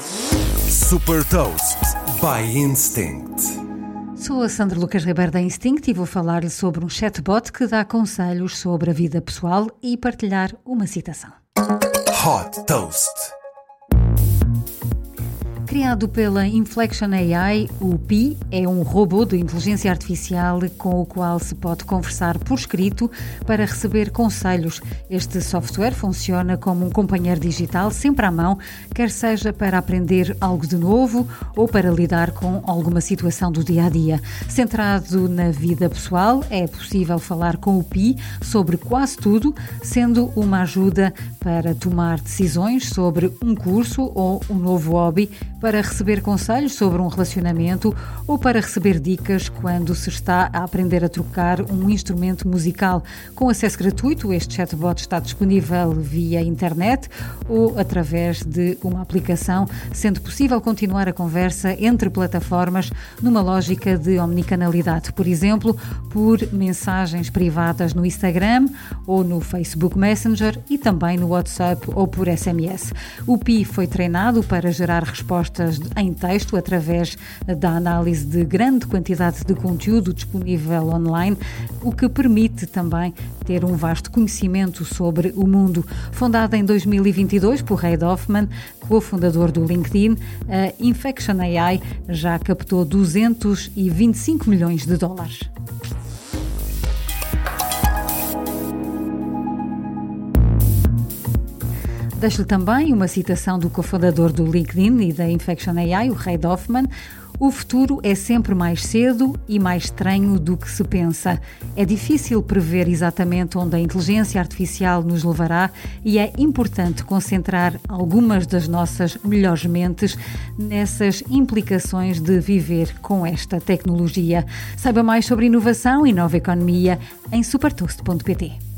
Super Toast by Instinct. Sou a Sandra Lucas Ribeiro da Instinct e vou falar-lhe sobre um chatbot que dá conselhos sobre a vida pessoal e partilhar uma citação. Hot Toast. Criado pela Inflection AI, o Pi é um robô de inteligência artificial com o qual se pode conversar por escrito para receber conselhos. Este software funciona como um companheiro digital sempre à mão, quer seja para aprender algo de novo ou para lidar com alguma situação do dia a dia. Centrado na vida pessoal, é possível falar com o Pi sobre quase tudo, sendo uma ajuda para tomar decisões sobre um curso ou um novo hobby para receber conselhos sobre um relacionamento ou para receber dicas quando se está a aprender a trocar um instrumento musical. Com acesso gratuito, este chatbot está disponível via internet ou através de uma aplicação, sendo possível continuar a conversa entre plataformas numa lógica de omnicanalidade, por exemplo, por mensagens privadas no Instagram ou no Facebook Messenger e também no WhatsApp ou por SMS. O Pi foi treinado para gerar respostas em texto através da análise de grande quantidade de conteúdo disponível online, o que permite também ter um vasto conhecimento sobre o mundo. Fundada em 2022 por Reid Hoffman, cofundador do LinkedIn, a Infection AI já captou 225 milhões de dólares. Deixo-lhe também uma citação do cofundador do LinkedIn e da Infection AI, o Reid Hoffman. O futuro é sempre mais cedo e mais estranho do que se pensa. É difícil prever exatamente onde a inteligência artificial nos levará e é importante concentrar algumas das nossas melhores mentes nessas implicações de viver com esta tecnologia. Saiba mais sobre inovação e nova economia em supertoast.pt.